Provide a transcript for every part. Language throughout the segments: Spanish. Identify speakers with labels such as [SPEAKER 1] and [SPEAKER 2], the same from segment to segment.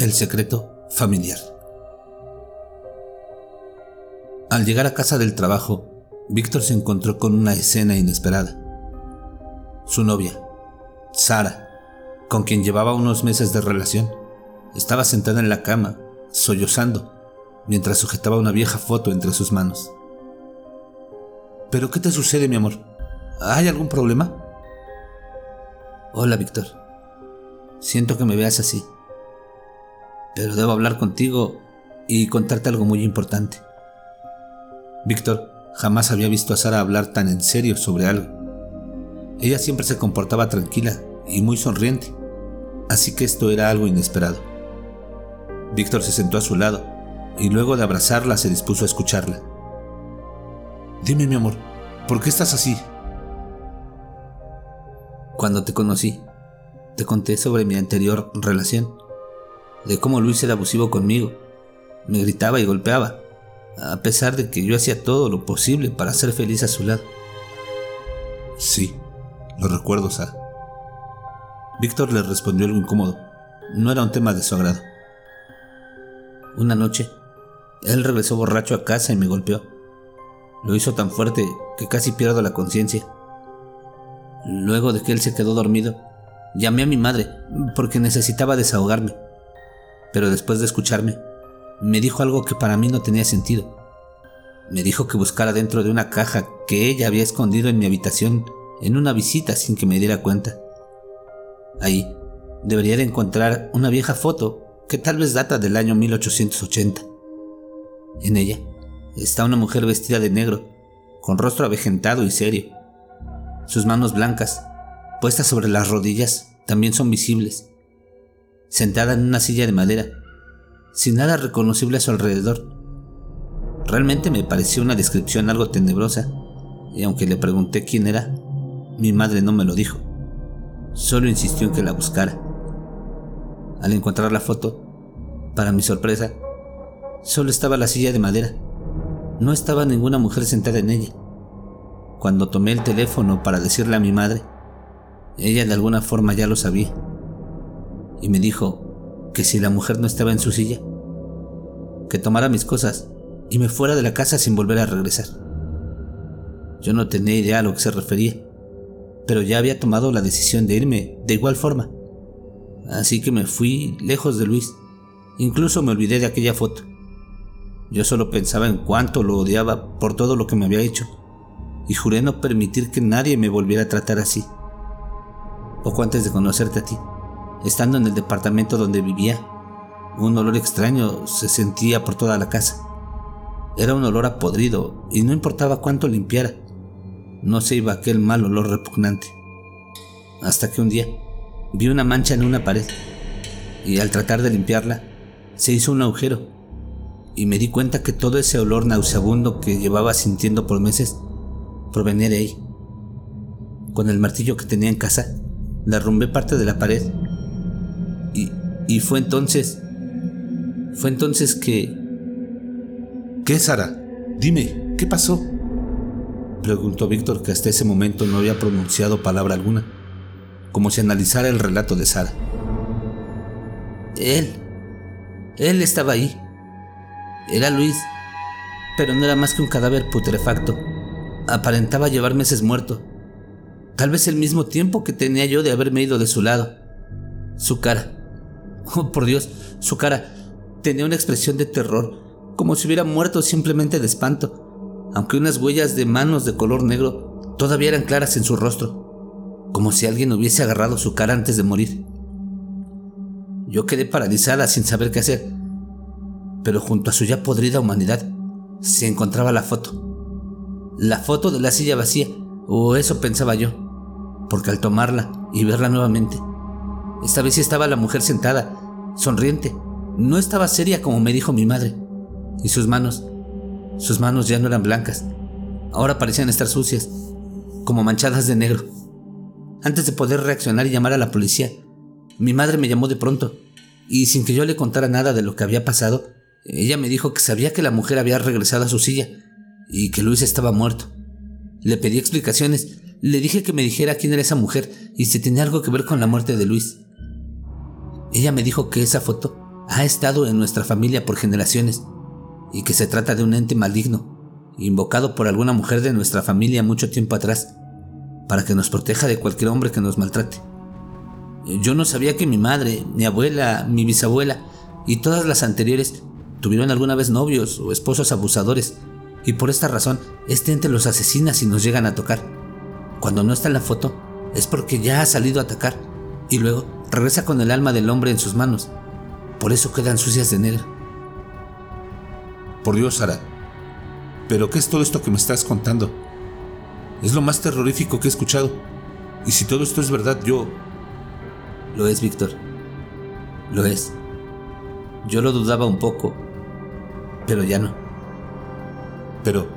[SPEAKER 1] El secreto familiar. Al llegar a casa del trabajo, Víctor se encontró con una escena inesperada. Su novia, Sara, con quien llevaba unos meses de relación, estaba sentada en la cama, sollozando, mientras sujetaba una vieja foto entre sus manos. ¿Pero qué te sucede, mi amor? ¿Hay algún problema? Hola, Víctor. Siento que me veas así pero debo hablar contigo y contarte algo muy importante. Víctor jamás había visto a Sara hablar tan en serio sobre algo. Ella siempre se comportaba tranquila y muy sonriente, así que esto era algo inesperado. Víctor se sentó a su lado y luego de abrazarla se dispuso a escucharla. Dime mi amor, ¿por qué estás así? Cuando te conocí, te conté sobre mi anterior relación de cómo Luis era abusivo conmigo. Me gritaba y golpeaba, a pesar de que yo hacía todo lo posible para ser feliz a su lado. Sí, lo recuerdo, Sara. Víctor le respondió algo incómodo. No era un tema de su agrado. Una noche, él regresó borracho a casa y me golpeó. Lo hizo tan fuerte que casi pierdo la conciencia. Luego de que él se quedó dormido, llamé a mi madre porque necesitaba desahogarme pero después de escucharme, me dijo algo que para mí no tenía sentido. Me dijo que buscara dentro de una caja que ella había escondido en mi habitación en una visita sin que me diera cuenta. Ahí debería de encontrar una vieja foto que tal vez data del año 1880. En ella está una mujer vestida de negro, con rostro avejentado y serio. Sus manos blancas, puestas sobre las rodillas, también son visibles sentada en una silla de madera, sin nada reconocible a su alrededor. Realmente me pareció una descripción algo tenebrosa, y aunque le pregunté quién era, mi madre no me lo dijo. Solo insistió en que la buscara. Al encontrar la foto, para mi sorpresa, solo estaba la silla de madera. No estaba ninguna mujer sentada en ella. Cuando tomé el teléfono para decirle a mi madre, ella de alguna forma ya lo sabía y me dijo que si la mujer no estaba en su silla, que tomara mis cosas y me fuera de la casa sin volver a regresar. Yo no tenía idea a lo que se refería, pero ya había tomado la decisión de irme de igual forma. Así que me fui lejos de Luis. Incluso me olvidé de aquella foto. Yo solo pensaba en cuánto lo odiaba por todo lo que me había hecho, y juré no permitir que nadie me volviera a tratar así. Poco antes de conocerte a ti, Estando en el departamento donde vivía, un olor extraño se sentía por toda la casa. Era un olor a podrido y no importaba cuánto limpiara, no se iba aquel mal olor repugnante. Hasta que un día vi una mancha en una pared y al tratar de limpiarla se hizo un agujero y me di cuenta que todo ese olor nauseabundo que llevaba sintiendo por meses provenía de ahí. Con el martillo que tenía en casa, derrumbé parte de la pared y fue entonces... Fue entonces que...
[SPEAKER 2] ¿Qué, Sara? Dime, ¿qué pasó?
[SPEAKER 1] Preguntó Víctor que hasta ese momento no había pronunciado palabra alguna, como si analizara el relato de Sara. Él. Él estaba ahí. Era Luis, pero no era más que un cadáver putrefacto. Aparentaba llevar meses muerto. Tal vez el mismo tiempo que tenía yo de haberme ido de su lado. Su cara, Oh, por Dios, su cara tenía una expresión de terror, como si hubiera muerto simplemente de espanto, aunque unas huellas de manos de color negro todavía eran claras en su rostro, como si alguien hubiese agarrado su cara antes de morir. Yo quedé paralizada sin saber qué hacer, pero junto a su ya podrida humanidad se encontraba la foto. La foto de la silla vacía, o eso pensaba yo, porque al tomarla y verla nuevamente, esta vez estaba la mujer sentada, sonriente. No estaba seria como me dijo mi madre. Y sus manos, sus manos ya no eran blancas. Ahora parecían estar sucias, como manchadas de negro. Antes de poder reaccionar y llamar a la policía, mi madre me llamó de pronto, y sin que yo le contara nada de lo que había pasado, ella me dijo que sabía que la mujer había regresado a su silla y que Luis estaba muerto. Le pedí explicaciones, le dije que me dijera quién era esa mujer y si tenía algo que ver con la muerte de Luis. Ella me dijo que esa foto ha estado en nuestra familia por generaciones y que se trata de un ente maligno, invocado por alguna mujer de nuestra familia mucho tiempo atrás, para que nos proteja de cualquier hombre que nos maltrate. Yo no sabía que mi madre, mi abuela, mi bisabuela y todas las anteriores tuvieron alguna vez novios o esposos abusadores, y por esta razón este ente los asesina si nos llegan a tocar. Cuando no está en la foto, es porque ya ha salido a atacar, y luego regresa con el alma del hombre en sus manos. Por eso quedan sucias de negro.
[SPEAKER 2] Por Dios, Sara. ¿Pero qué es todo esto que me estás contando? Es lo más terrorífico que he escuchado. Y si todo esto es verdad, yo...
[SPEAKER 1] Lo es, Víctor. Lo es. Yo lo dudaba un poco, pero ya no.
[SPEAKER 2] Pero,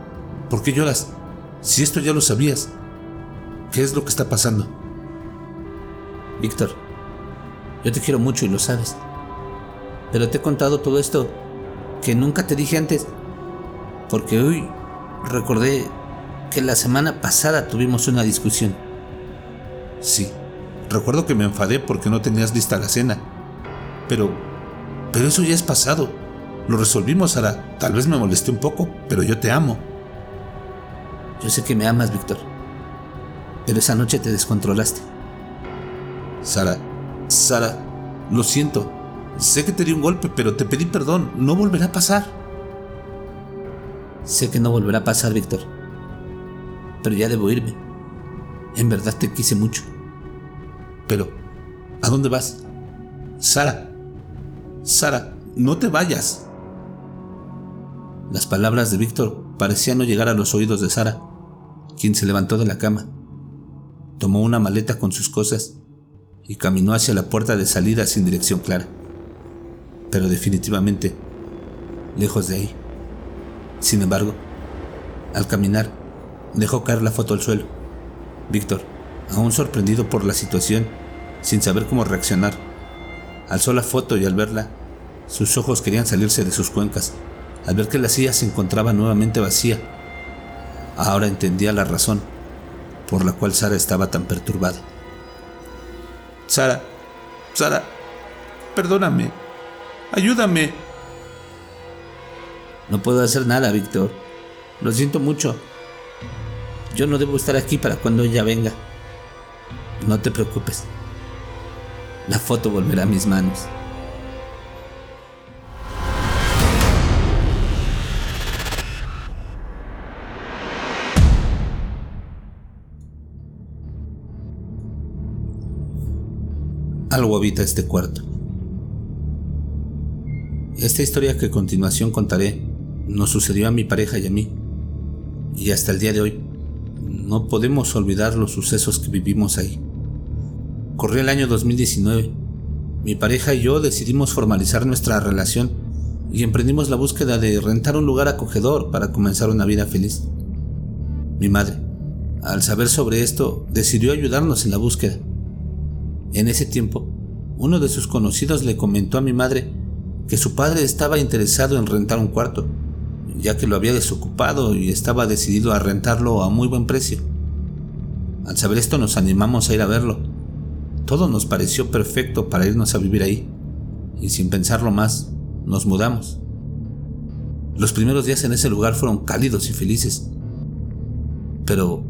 [SPEAKER 2] ¿por qué lloras? Si esto ya lo sabías, ¿qué es lo que está pasando?
[SPEAKER 1] Víctor, yo te quiero mucho y lo sabes. Pero te he contado todo esto que nunca te dije antes, porque hoy recordé que la semana pasada tuvimos una discusión.
[SPEAKER 2] Sí, recuerdo que me enfadé porque no tenías lista la cena. Pero, pero eso ya es pasado. Lo resolvimos, Sara. Tal vez me molesté un poco, pero yo te amo.
[SPEAKER 1] Yo sé que me amas, Víctor. Pero esa noche te descontrolaste.
[SPEAKER 2] Sara, Sara, lo siento. Sé que te di un golpe, pero te pedí perdón. No volverá a pasar.
[SPEAKER 1] Sé que no volverá a pasar, Víctor. Pero ya debo irme. En verdad te quise mucho.
[SPEAKER 2] Pero, ¿a dónde vas? Sara. Sara, no te vayas.
[SPEAKER 1] Las palabras de Víctor parecían no llegar a los oídos de Sara, quien se levantó de la cama, tomó una maleta con sus cosas y caminó hacia la puerta de salida sin dirección clara pero definitivamente lejos de ahí. Sin embargo, al caminar, dejó caer la foto al suelo. Víctor, aún sorprendido por la situación, sin saber cómo reaccionar, alzó la foto y al verla, sus ojos querían salirse de sus cuencas, al ver que la silla se encontraba nuevamente vacía. Ahora entendía la razón por la cual Sara estaba tan perturbada.
[SPEAKER 2] Sara, Sara, perdóname, Ayúdame.
[SPEAKER 1] No puedo hacer nada, Víctor. Lo siento mucho. Yo no debo estar aquí para cuando ella venga. No te preocupes. La foto volverá a mis manos. Algo habita este cuarto. Esta historia que a continuación contaré nos sucedió a mi pareja y a mí. Y hasta el día de hoy no podemos olvidar los sucesos que vivimos ahí. Corrió el año 2019. Mi pareja y yo decidimos formalizar nuestra relación y emprendimos la búsqueda de rentar un lugar acogedor para comenzar una vida feliz. Mi madre, al saber sobre esto, decidió ayudarnos en la búsqueda. En ese tiempo, uno de sus conocidos le comentó a mi madre que su padre estaba interesado en rentar un cuarto, ya que lo había desocupado y estaba decidido a rentarlo a muy buen precio. Al saber esto nos animamos a ir a verlo. Todo nos pareció perfecto para irnos a vivir ahí, y sin pensarlo más, nos mudamos. Los primeros días en ese lugar fueron cálidos y felices, pero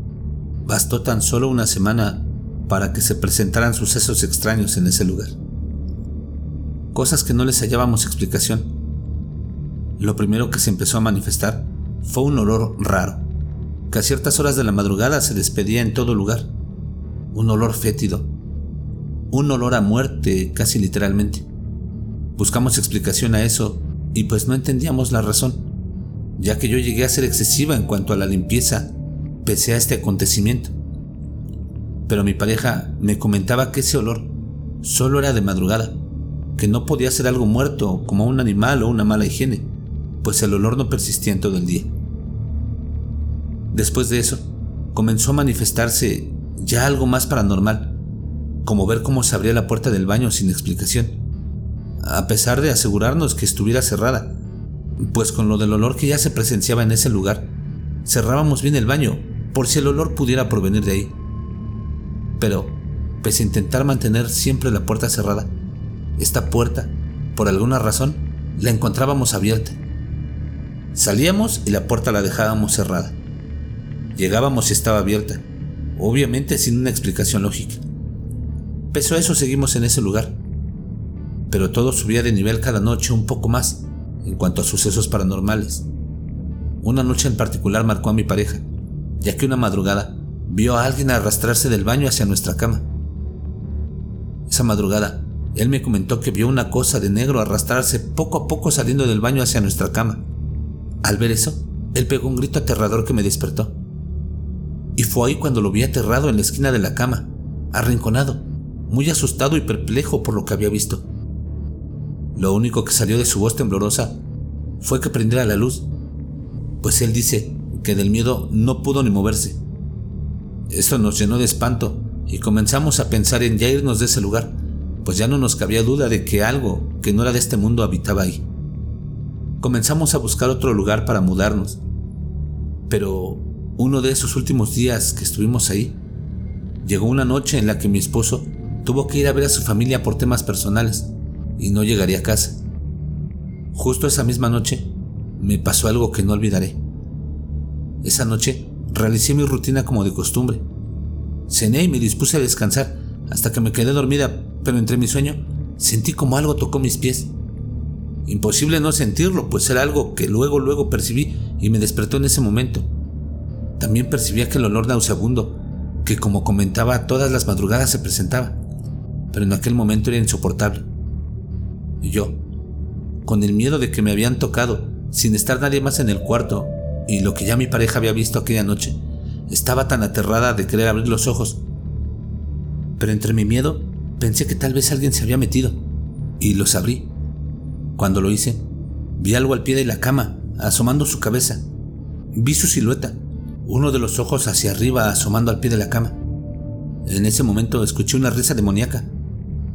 [SPEAKER 1] bastó tan solo una semana para que se presentaran sucesos extraños en ese lugar cosas que no les hallábamos explicación. Lo primero que se empezó a manifestar fue un olor raro, que a ciertas horas de la madrugada se despedía en todo lugar. Un olor fétido, un olor a muerte casi literalmente. Buscamos explicación a eso y pues no entendíamos la razón, ya que yo llegué a ser excesiva en cuanto a la limpieza pese a este acontecimiento. Pero mi pareja me comentaba que ese olor solo era de madrugada que no podía ser algo muerto como un animal o una mala higiene, pues el olor no persistía en todo el día. Después de eso, comenzó a manifestarse ya algo más paranormal, como ver cómo se abría la puerta del baño sin explicación, a pesar de asegurarnos que estuviera cerrada, pues con lo del olor que ya se presenciaba en ese lugar, cerrábamos bien el baño por si el olor pudiera provenir de ahí. Pero, pese a intentar mantener siempre la puerta cerrada, esta puerta por alguna razón, la encontrábamos abierta. Salíamos y la puerta la dejábamos cerrada. Llegábamos y estaba abierta, obviamente sin una explicación lógica. Pese a eso seguimos en ese lugar, pero todo subía de nivel cada noche un poco más en cuanto a sucesos paranormales. Una noche en particular marcó a mi pareja, ya que una madrugada vio a alguien arrastrarse del baño hacia nuestra cama. Esa madrugada, él me comentó que vio una cosa de negro arrastrarse poco a poco saliendo del baño hacia nuestra cama. Al ver eso, él pegó un grito aterrador que me despertó. Y fue ahí cuando lo vi aterrado en la esquina de la cama, arrinconado, muy asustado y perplejo por lo que había visto. Lo único que salió de su voz temblorosa fue que prendiera la luz, pues él dice que del miedo no pudo ni moverse. Esto nos llenó de espanto y comenzamos a pensar en ya irnos de ese lugar, pues ya no nos cabía duda de que algo que no era de este mundo habitaba ahí. Comenzamos a buscar otro lugar para mudarnos, pero uno de esos últimos días que estuvimos ahí, llegó una noche en la que mi esposo tuvo que ir a ver a su familia por temas personales y no llegaría a casa. Justo esa misma noche me pasó algo que no olvidaré. Esa noche realicé mi rutina como de costumbre. Cené y me dispuse a descansar hasta que me quedé dormida, pero entre mi sueño sentí como algo tocó mis pies. Imposible no sentirlo, pues era algo que luego, luego percibí y me despertó en ese momento. También percibí aquel olor nauseabundo que, como comentaba, todas las madrugadas se presentaba, pero en aquel momento era insoportable. Y yo, con el miedo de que me habían tocado, sin estar nadie más en el cuarto, y lo que ya mi pareja había visto aquella noche, estaba tan aterrada de querer abrir los ojos. Pero entre mi miedo pensé que tal vez alguien se había metido, y los abrí. Cuando lo hice, vi algo al pie de la cama, asomando su cabeza. Vi su silueta, uno de los ojos hacia arriba asomando al pie de la cama. En ese momento escuché una risa demoníaca,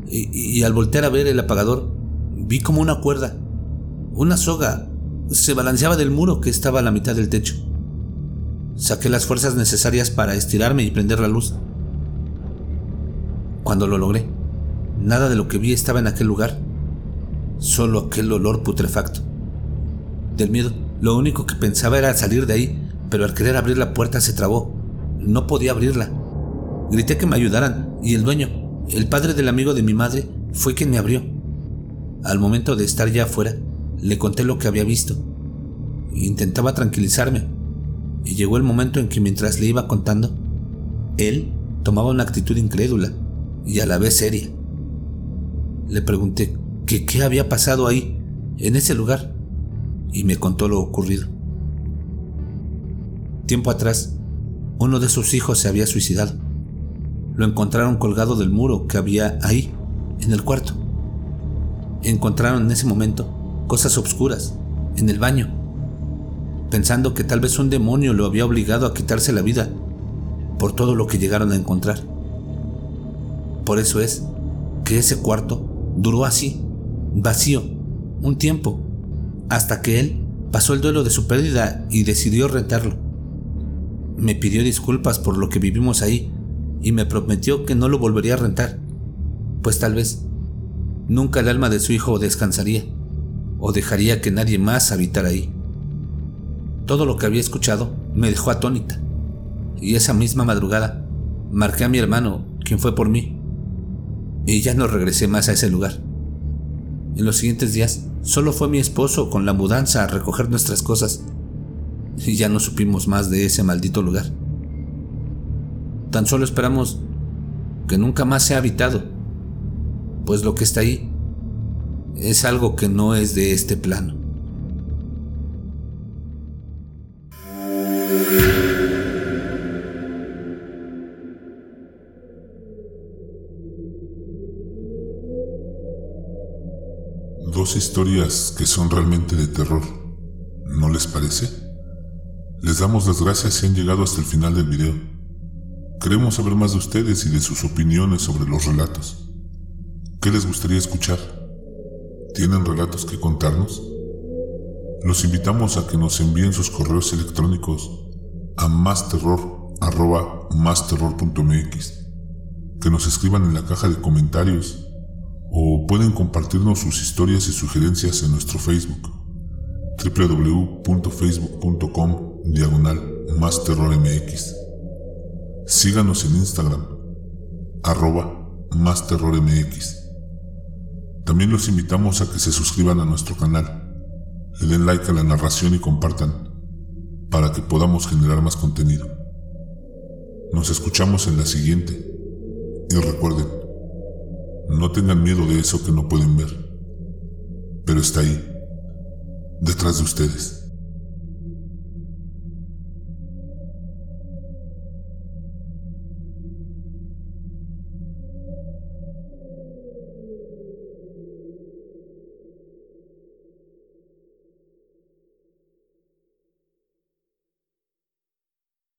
[SPEAKER 1] y, y al voltear a ver el apagador, vi como una cuerda, una soga se balanceaba del muro que estaba a la mitad del techo. Saqué las fuerzas necesarias para estirarme y prender la luz. Cuando lo logré, nada de lo que vi estaba en aquel lugar, solo aquel olor putrefacto. Del miedo, lo único que pensaba era salir de ahí, pero al querer abrir la puerta se trabó. No podía abrirla. Grité que me ayudaran y el dueño, el padre del amigo de mi madre, fue quien me abrió. Al momento de estar ya afuera, le conté lo que había visto. Intentaba tranquilizarme. Y llegó el momento en que mientras le iba contando, él tomaba una actitud incrédula y a la vez seria. Le pregunté qué había pasado ahí, en ese lugar, y me contó lo ocurrido. Tiempo atrás, uno de sus hijos se había suicidado. Lo encontraron colgado del muro que había ahí, en el cuarto. Encontraron en ese momento cosas obscuras, en el baño, pensando que tal vez un demonio lo había obligado a quitarse la vida por todo lo que llegaron a encontrar. Por eso es que ese cuarto duró así, vacío, un tiempo, hasta que él pasó el duelo de su pérdida y decidió rentarlo. Me pidió disculpas por lo que vivimos ahí y me prometió que no lo volvería a rentar, pues tal vez nunca el alma de su hijo descansaría o dejaría que nadie más habitara ahí. Todo lo que había escuchado me dejó atónita, y esa misma madrugada marqué a mi hermano, quien fue por mí, y ya no regresé más a ese lugar. En los siguientes días solo fue mi esposo con la mudanza a recoger nuestras cosas, y ya no supimos más de ese maldito lugar. Tan solo esperamos que nunca más sea habitado, pues lo que está ahí es algo que no es de este plano.
[SPEAKER 3] Dos historias que son realmente de terror, ¿no les parece? Les damos las gracias si han llegado hasta el final del video. Queremos saber más de ustedes y de sus opiniones sobre los relatos. ¿Qué les gustaría escuchar? ¿Tienen relatos que contarnos? Los invitamos a que nos envíen sus correos electrónicos a masterror.masterror.mx, que nos escriban en la caja de comentarios o pueden compartirnos sus historias y sugerencias en nuestro Facebook www.facebook.com diagonal más terror mx. Síganos en Instagram arroba más terror mx. También los invitamos a que se suscriban a nuestro canal, le den like a la narración y compartan para que podamos generar más contenido. Nos escuchamos en la siguiente y recuerden, no tengan miedo de eso que no pueden ver, pero está ahí, detrás de ustedes.